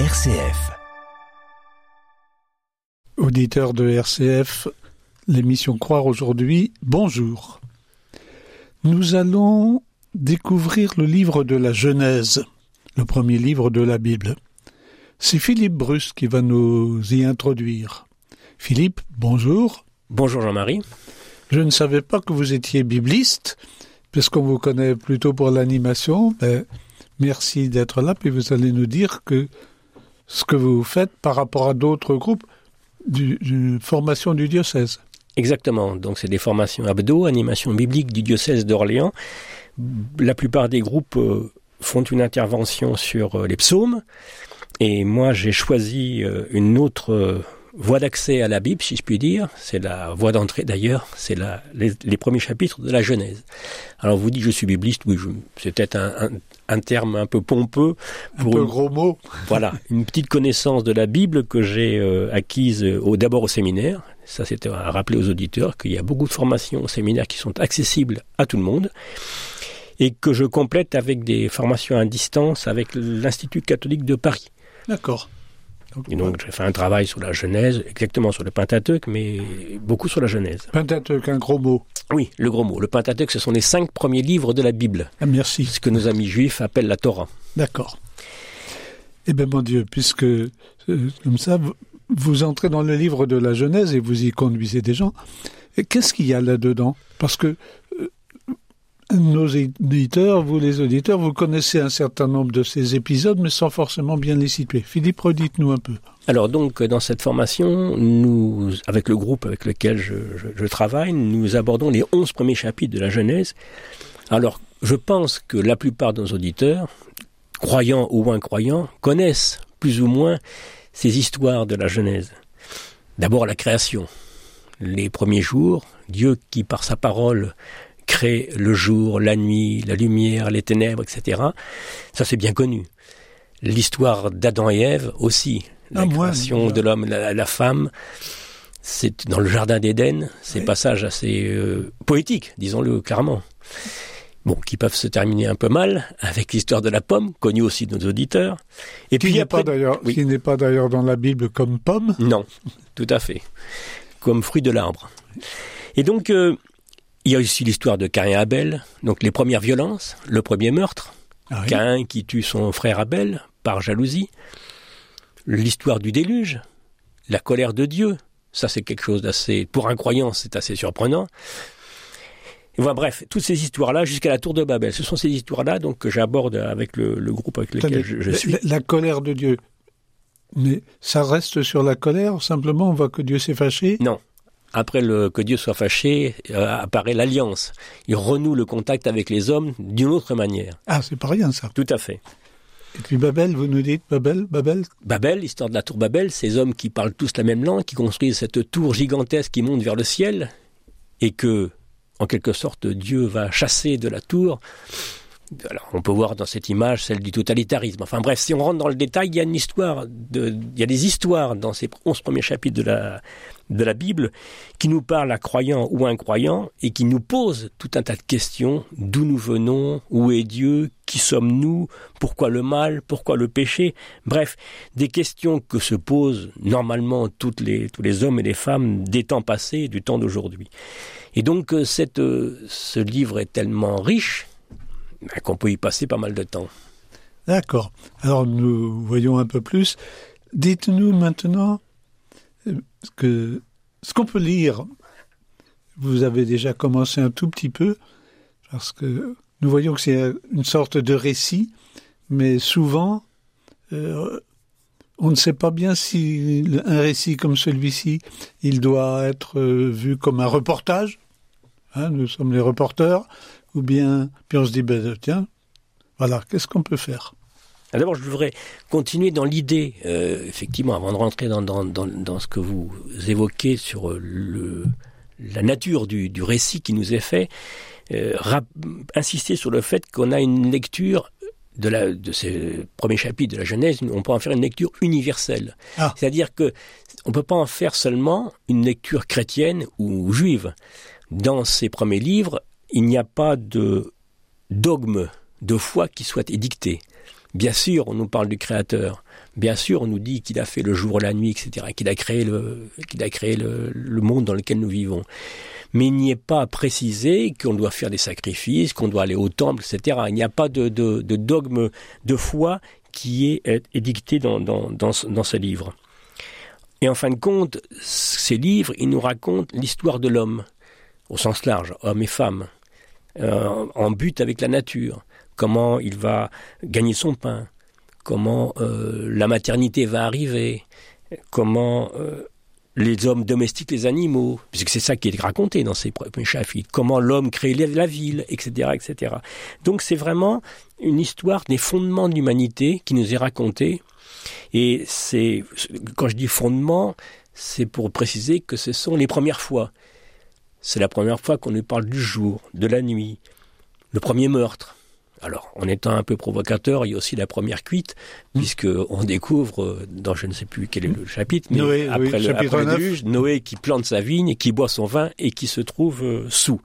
RCF. Auditeurs de RCF, l'émission Croire aujourd'hui, bonjour. Nous allons découvrir le livre de la Genèse, le premier livre de la Bible. C'est Philippe Bruce qui va nous y introduire. Philippe, bonjour. Bonjour Jean-Marie. Je ne savais pas que vous étiez bibliste, puisqu'on vous connaît plutôt pour l'animation, mais merci d'être là, puis vous allez nous dire que ce que vous faites par rapport à d'autres groupes d'une formation du diocèse. Exactement. Donc c'est des formations abdo, animation biblique du diocèse d'Orléans. La plupart des groupes euh, font une intervention sur euh, les psaumes. Et moi, j'ai choisi euh, une autre voie d'accès à la Bible, si je puis dire. C'est la voie d'entrée d'ailleurs. C'est les, les, premiers chapitres de la Genèse. Alors vous dites, je suis bibliste. Oui, c'est peut-être un, un, terme un peu pompeux. Pour un peu gros mot. voilà, une petite connaissance de la Bible que j'ai euh, acquise au, d'abord au séminaire. Ça, c'était à rappeler aux auditeurs qu'il y a beaucoup de formations au séminaire qui sont accessibles à tout le monde et que je complète avec des formations à distance avec l'Institut catholique de Paris. D'accord. Et donc j'ai fait un travail sur la Genèse, exactement sur le Pentateuque, mais beaucoup sur la Genèse. Pentateuque, un gros mot. Oui, le gros mot. Le Pentateuque, ce sont les cinq premiers livres de la Bible. Ah, merci. Ce que nos amis juifs appellent la Torah. D'accord. Eh bien, mon Dieu, puisque euh, comme ça, vous entrez dans le livre de la Genèse et vous y conduisez des gens. Qu'est-ce qu'il y a là-dedans? Parce que nos éditeurs, vous les auditeurs, vous connaissez un certain nombre de ces épisodes, mais sans forcément bien les situer. Philippe, redites-nous un peu. Alors donc, dans cette formation, nous, avec le groupe avec lequel je, je travaille, nous abordons les onze premiers chapitres de la Genèse. Alors, je pense que la plupart de nos auditeurs, croyants ou incroyants, connaissent plus ou moins ces histoires de la Genèse. D'abord la création, les premiers jours, Dieu qui par sa parole crée le jour, la nuit, la lumière, les ténèbres, etc. Ça c'est bien connu. L'histoire d'Adam et Ève aussi, la ah, création de l'homme, la, la, femme, c'est dans le jardin d'Éden, ces passages assez euh, poétiques, disons-le clairement. Bon, qui peuvent se terminer un peu mal avec l'histoire de la pomme, connue aussi de nos auditeurs. Et qui puis après, pas d'ailleurs, qui n'est pas d'ailleurs dans la Bible comme pomme. Non, tout à fait, comme fruit de l'arbre. Et donc, euh, il y a aussi l'histoire de Cain et Abel, donc les premières violences, le premier meurtre, ah Cain qui tue son frère Abel par jalousie, l'histoire du déluge, la colère de Dieu, ça c'est quelque chose d'assez, pour un croyant c'est assez surprenant. Et voilà, bref, toutes ces histoires-là jusqu'à la tour de Babel, ce sont ces histoires-là donc que j'aborde avec le, groupe avec lequel je, suis. La, la, colère de Dieu, mais ça reste sur la colère, simplement on voit que Dieu s'est fâché? Non, après le, que Dieu soit fâché, euh, apparaît l'alliance. Il renoue le contact avec les hommes d'une autre manière. Ah, c'est pas rien ça. Tout à fait. Et puis Babel, vous nous dites Babel, Babel? Babel, l'histoire de la tour Babel, ces hommes qui parlent tous la même langue, qui construisent cette tour gigantesque qui monte vers le ciel, et que, en quelque sorte, Dieu va chasser de la tour alors, on peut voir dans cette image celle du totalitarisme. Enfin bref, si on rentre dans le détail, il y a une histoire, de, il y a des histoires dans ces onze premiers chapitres de la, de la Bible qui nous parlent à croyants ou incroyants et qui nous posent tout un tas de questions. D'où nous venons Où est Dieu Qui sommes-nous Pourquoi le mal Pourquoi le péché Bref, des questions que se posent normalement toutes les, tous les hommes et les femmes des temps passés et du temps d'aujourd'hui. Et donc euh, cette, euh, ce livre est tellement riche ben, qu'on peut y passer pas mal de temps. D'accord. Alors nous voyons un peu plus. Dites-nous maintenant ce qu'on peut lire. Vous avez déjà commencé un tout petit peu, parce que nous voyons que c'est une sorte de récit, mais souvent, euh, on ne sait pas bien si un récit comme celui-ci, il doit être euh, vu comme un reportage. Hein, nous sommes les reporters, ou bien, puis on se dit, ben, tiens, voilà, qu'est-ce qu'on peut faire? D'abord, je voudrais continuer dans l'idée, euh, effectivement, avant de rentrer dans, dans, dans, dans, ce que vous évoquez sur euh, le, la nature du, du, récit qui nous est fait, euh, insister sur le fait qu'on a une lecture de, la, de ces premiers chapitres de la Genèse, on peut en faire une lecture universelle. Ah. C'est-à-dire que on peut pas en faire seulement une lecture chrétienne ou juive. Dans ces premiers livres, il n'y a pas de dogme de foi qui soit édicté. Bien sûr, on nous parle du Créateur. Bien sûr, on nous dit qu'il a fait le jour, la nuit, etc., qu'il a créé le, monde dans lequel nous vivons. Mais il n'y est pas précisé qu'on doit faire des sacrifices, qu'on doit aller au temple, etc. Il n'y a pas de, dogme de foi qui est édicté dans, dans, dans, dans ce livre. Et en fin de compte, ces livres, ils nous racontent l'histoire de l'homme, au sens large, homme et femme, euh, en but avec la nature, comment il va gagner son pain, comment euh, la maternité va arriver, comment euh, les hommes domestiquent les animaux, puisque c'est ça qui est raconté dans ces premiers chapitres, comment l'homme crée la ville, etc., etc. Donc c'est vraiment une histoire des fondements de l'humanité qui nous est racontée, et c'est quand je dis fondement, c'est pour préciser que ce sont les premières fois. C'est la première fois qu'on nous parle du jour, de la nuit, le premier meurtre, alors, en étant un peu provocateur, il y a aussi la première cuite, hmm. puisque on découvre euh, dans je ne sais plus quel est le chapitre, mais Noé, après, le, après Noé qui plante sa vigne, qui boit son vin et qui se trouve euh, sous.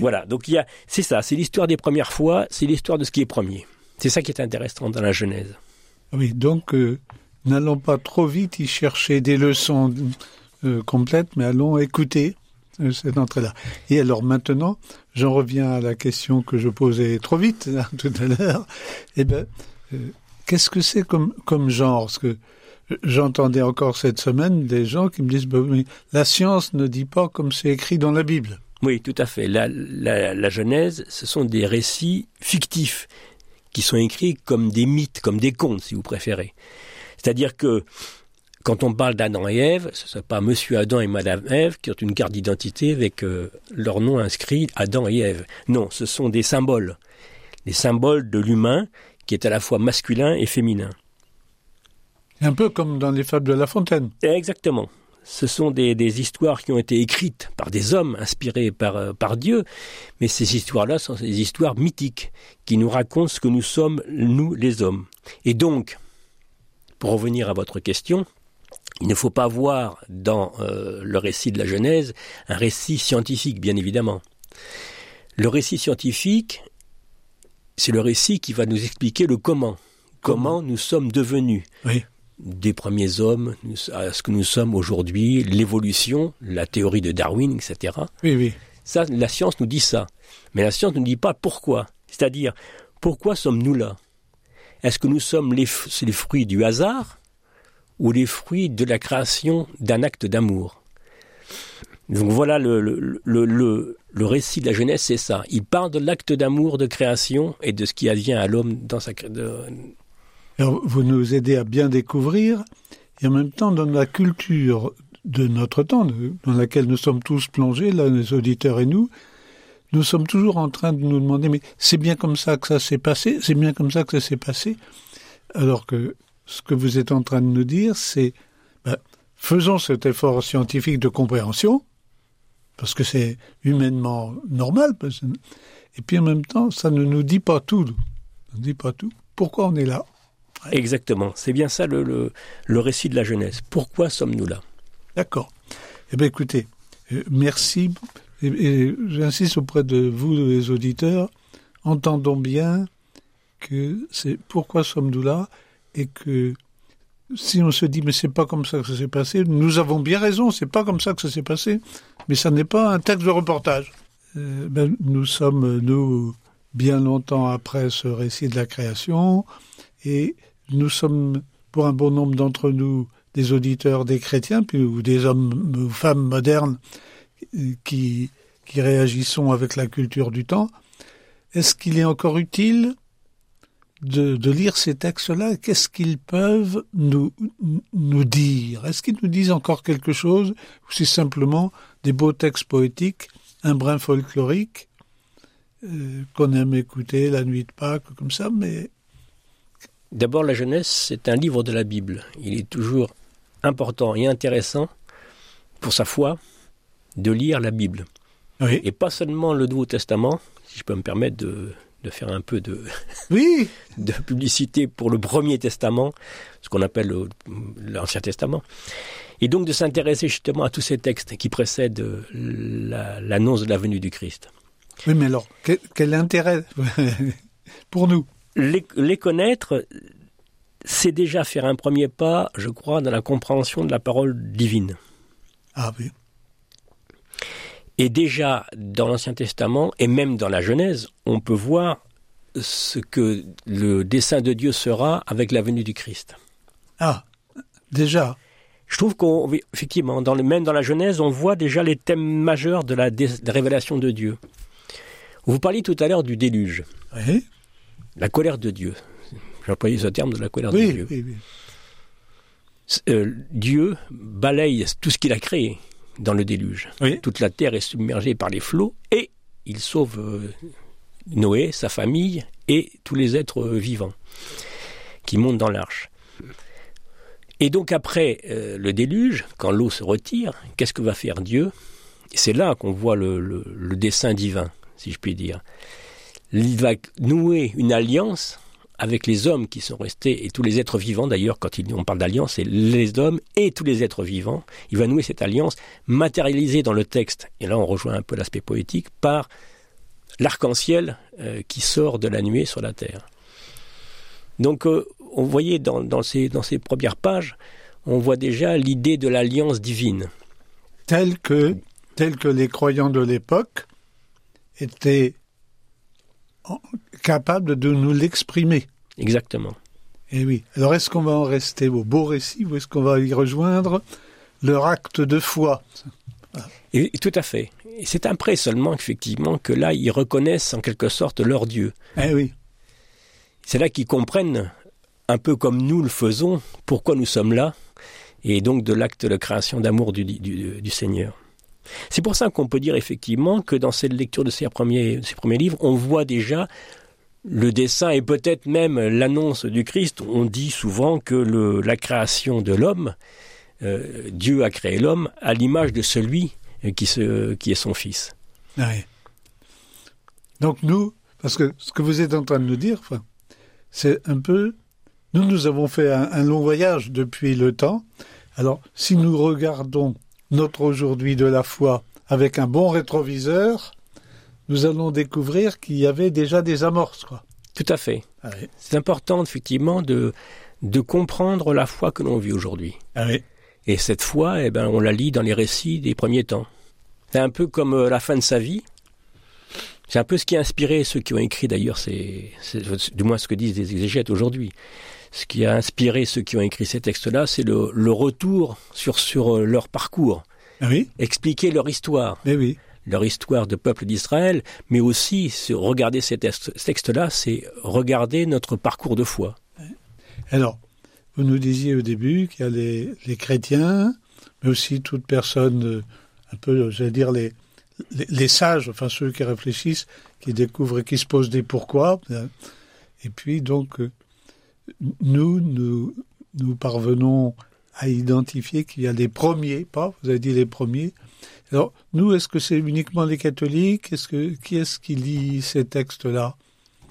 Voilà. Donc il y a, c'est ça, c'est l'histoire des premières fois, c'est l'histoire de ce qui est premier. C'est ça qui est intéressant dans la Genèse. Oui, donc euh, n'allons pas trop vite y chercher des leçons complètes, mais allons écouter cette entrée-là. Et alors maintenant, j'en reviens à la question que je posais trop vite tout à l'heure. Eh ben, euh, qu'est-ce que c'est comme, comme genre? Parce que j'entendais encore cette semaine des gens qui me disent bah, la science ne dit pas comme c'est écrit dans la Bible. Oui, tout à fait. La Genèse, ce sont des récits fictifs qui sont écrits comme des mythes, comme des contes, si vous préférez. C'est-à-dire que quand on parle d'Adam et Ève, ce n'est pas Monsieur Adam et Madame Ève qui ont une carte d'identité avec euh, leur nom inscrit Adam et Ève. Non, ce sont des symboles. Des symboles de l'humain qui est à la fois masculin et féminin. Un peu comme dans les fables de La Fontaine. Exactement. Ce sont des, histoires qui ont été écrites par des hommes inspirés par, euh, par Dieu, mais ces histoires-là sont des histoires mythiques qui nous racontent ce que nous sommes, nous les hommes. Et donc, pour revenir à votre question, il ne faut pas voir dans euh, le récit de la Genèse un récit scientifique, bien évidemment. Le récit scientifique, c'est le récit qui va nous expliquer le comment. Comment, nous sommes devenus. Des premiers hommes à ce que nous sommes aujourd'hui, l'évolution, la théorie de Darwin, etc. Oui, oui. Ça, la science nous dit ça. Mais la science ne nous dit pas pourquoi. C'est-à-dire, pourquoi sommes-nous là? Est-ce que nous sommes les fruits du hasard? Ou les fruits de la création d'un acte d'amour. Donc voilà le, le, récit de la Genèse, c'est ça. Il parle de l'acte d'amour de création et de ce qui advient à l'homme dans sa vous nous aidez à bien découvrir et en même temps dans la culture de notre temps, dans laquelle nous sommes tous plongés, là, les auditeurs et nous, nous sommes toujours en train de nous demander mais c'est bien comme ça que ça s'est passé, c'est bien comme ça que ça s'est passé, alors que ce que vous êtes en train de nous dire, c'est ben, faisons cet effort scientifique de compréhension, parce que c'est humainement normal, et puis en même temps, ça ne nous dit pas tout. Ça ne dit pas tout. Pourquoi on est là? Exactement. C'est bien ça le, le, récit de la jeunesse. Pourquoi sommes-nous là? D'accord. Eh bien, écoutez, euh, merci. et j'insiste auprès de vous, les auditeurs, entendons bien que c'est pourquoi sommes-nous là? Et que si on se dit mais c'est pas comme ça que ça s'est passé, nous avons bien raison, c'est pas comme ça que ça s'est passé, mais ça n'est pas un texte de reportage. Euh, ben, nous sommes nous bien longtemps après ce récit de la création et nous sommes pour un bon nombre d'entre nous des auditeurs des chrétiens puis ou des hommes ou femmes modernes qui qui réagissons avec la culture du temps. Est-ce qu'il est encore utile de, lire ces textes-là, qu'est-ce qu'ils peuvent nous, nous dire? Est-ce qu'ils nous disent encore quelque chose ou c'est simplement des beaux textes poétiques, un brin folklorique euh, qu'on aime écouter la nuit de Pâques, comme ça, mais... D'abord, la jeunesse, c'est un livre de la Bible. Il est toujours important et intéressant pour sa foi de lire la Bible. Et pas seulement le Nouveau Testament, si je peux me permettre de, de faire un peu de, oui. de publicité pour le Premier Testament, ce qu'on appelle l'Ancien Testament. Et donc de s'intéresser justement à tous ces textes qui précèdent l'annonce de la venue du Christ. Oui, mais alors, quel, intérêt pour nous? Les, les connaître, c'est déjà faire un premier pas, je crois, dans la compréhension de la parole divine. Ah oui. Et déjà, dans l'Ancien Testament, et même dans la Genèse, on peut voir ce que le dessein de Dieu sera avec la venue du Christ. Ah, déjà. Je trouve qu'effectivement, dans le, même dans la Genèse, on voit déjà les thèmes majeurs de la, dé- de la révélation de Dieu. Vous parliez tout à l'heure du déluge, Oui, la colère de Dieu. J'ai employé ce terme de la colère de Dieu. oui, oui. Euh, Dieu balaye tout ce qu'il a créé dans le déluge. Oui. Toute la terre est submergée par les flots et il sauve euh, Noé, sa famille et tous les êtres euh, vivants qui montent dans l'arche. Et donc après euh, le déluge, quand l'eau se retire, qu'est-ce que va faire Dieu? C'est là qu'on voit le, le- le dessein divin, si je puis dire. Il va nouer une alliance avec les hommes qui sont restés, et tous les êtres vivants d'ailleurs, quand on parle d'alliance, c'est les hommes et tous les êtres vivants. Il va nouer cette alliance matérialisée dans le texte, et là on rejoint un peu l'aspect poétique, par l'arc-en-ciel euh, qui sort de la nuée sur la terre. Donc euh, on voyait dans, ces, dans premières pages, on voit déjà l'idée de l'alliance divine. Tel que, tel que les croyants de l'époque étaient capables de nous l'exprimer. Exactement. Eh oui. Alors, est-ce qu'on va en rester au beau récit ou est-ce qu'on va y rejoindre leur acte de foi? Et, et tout à fait. Et c'est après seulement effectivement que là, ils reconnaissent en quelque sorte leur Dieu. Eh oui. C'est là qu'ils comprennent, un peu comme nous le faisons, pourquoi nous sommes là, et donc de l'acte de création d'amour du, du, du Seigneur. C'est pour ça qu'on peut dire effectivement que dans cette lecture de ces premiers, premiers livres, on voit déjà le dessin et peut-être même l'annonce du Christ. On dit souvent que la création de l'homme, euh, Dieu a créé l'homme à l'image de celui qui, se, qui est son fils. Ouais. Donc nous, parce que ce que vous êtes en train de nous dire, c'est un peu, nous, nous avons fait un long voyage depuis le temps. Alors, si nous regardons notre aujourd'hui de la foi avec un bon rétroviseur, nous allons découvrir qu'il y avait déjà des amorces, quoi. Tout à fait. Ah oui. C'est important effectivement de, de comprendre la foi que l'on vit aujourd'hui. Ah oui. Et cette foi, eh ben, on la lit dans les récits des premiers temps. C'est un peu comme euh, la fin de sa vie. C'est un peu ce qui a inspiré ceux qui ont écrit, d'ailleurs, c'est du moins ce que disent les exégètes aujourd'hui. Ce qui a inspiré ceux qui ont écrit ces textes-là, c'est le, le retour sur, sur euh, leur parcours, Ah oui? expliquer leur histoire, oui. leur histoire de peuple d'Israël, mais aussi regarder ces textes- textes-là, c'est regarder notre parcours de foi. Alors, vous nous disiez au début qu'il y a les, les chrétiens, mais aussi toute personne, euh, un peu, j'allais dire, les, les, les sages, enfin ceux qui réfléchissent, qui découvrent et qui se posent des pourquoi. Et puis, donc, euh, nous, nous, nous parvenons à identifier qu'il y a les premiers, pas, vous avez dit les premiers. Alors, nous, est-ce que c'est uniquement les catholiques? Est-ce que, Qui est-ce qui lit ces textes-là?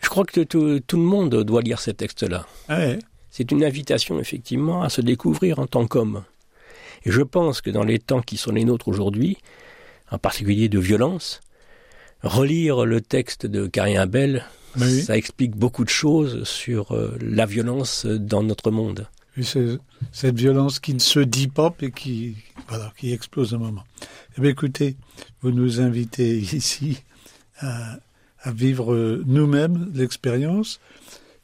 Je crois que tout, tout le monde doit lire ces textes-là. ah ouais. C'est une invitation, effectivement, à se découvrir en tant qu'homme. Et je pense que dans les temps qui sont les nôtres aujourd'hui, en particulier de violence, relire le texte de Carien Abel, oui. ça explique beaucoup de choses sur euh, la violence dans notre monde. Oui, cette violence qui ne se dit pas et qui, voilà, qui explose un moment. Eh bien, écoutez, vous nous invitez ici à, à vivre euh, nous-mêmes l'expérience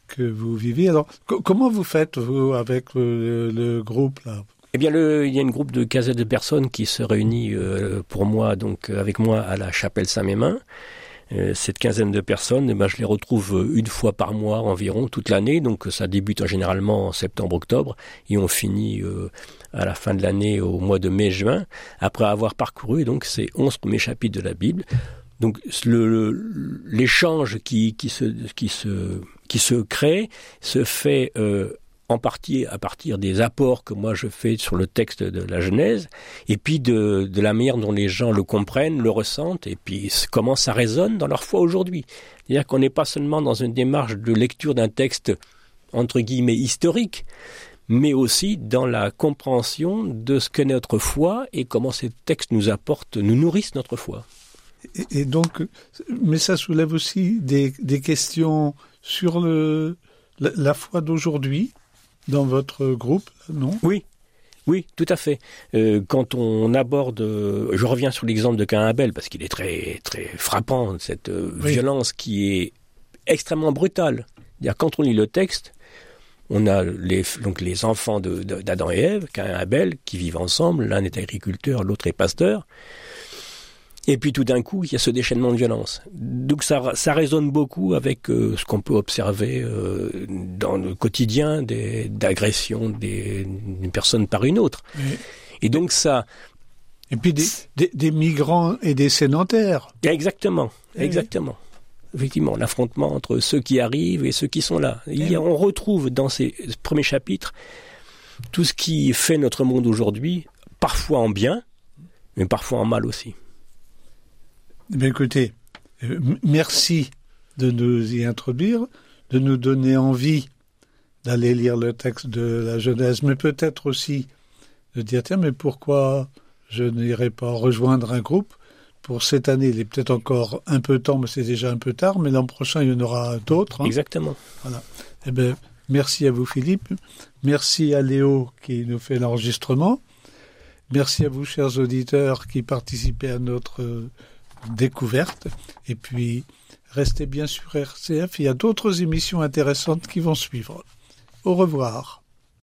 que vous vivez. Alors, co- comment vous faites, vous, avec le, le groupe, là? Eh bien, le- il y a une groupe de quinzaine de personnes qui se réunit euh, pour moi, donc euh, avec moi, à la chapelle Saint-Mémin. Euh, cette quinzaine de personnes, eh ben, je les retrouve euh, une fois par mois environ, toute l'année. Donc ça débute euh, généralement en septembre-octobre et on finit euh, à la fin de l'année au mois de mai-juin, après avoir parcouru donc ces onze premiers chapitres de la Bible. Donc l'échange qui, se, crée se fait euh, en partie à partir des apports que moi je fais sur le texte de la Genèse, et puis de, de la manière dont les gens le comprennent, le ressentent, et puis comment ça résonne dans leur foi aujourd'hui. C'est-à-dire qu'on n'est pas seulement dans une démarche de lecture d'un texte entre guillemets historique, mais aussi dans la compréhension de ce qu'est notre foi et comment ces textes nous apportent, nous nourrissent notre foi. et, donc, mais ça soulève aussi des, des questions sur le, la foi d'aujourd'hui dans votre groupe, non? Oui, oui, tout à fait. Euh, quand on aborde, euh, je reviens sur l'exemple de Cain Abel parce qu'il est très très frappant cette euh, Oui. violence qui est extrêmement brutale. C'est-à-dire, quand on lit le texte, on a les donc les enfants de- de- d'Adam et Ève, Cain et Abel, qui vivent ensemble. L'un est agriculteur, l'autre est pasteur. Et puis tout d'un coup, il y a ce déchaînement de violence. Donc ça, ça résonne beaucoup avec euh, ce qu'on peut observer euh, dans le quotidien d'agression des- d'une personne par une autre. Et, Et donc ça, et puis des, des, des migrants et des sédentaires. exactement, Oui, exactement. Effectivement, l'affrontement entre ceux qui arrivent et ceux qui sont là. Il a- on retrouve dans ces premiers chapitres tout ce qui fait notre monde aujourd'hui, parfois en bien, mais parfois en mal aussi. Eh bien, écoutez, euh, merci de nous y introduire, de nous donner envie d'aller lire le texte de la Genèse, mais peut-être aussi de dire tiens, mais pourquoi je n'irai pas rejoindre un groupe pour cette année? Il est peut-être encore un peu temps, mais c'est déjà un peu tard, mais l'an prochain, il y en aura d'autres. hein. Exactement. Eh ben, merci à vous, Philippe. Merci à Léo qui nous fait l'enregistrement. Merci à vous, chers auditeurs, qui participez à notre découverte. Et puis, restez bien sur RCF. Il y a d'autres émissions intéressantes qui vont suivre. Au revoir.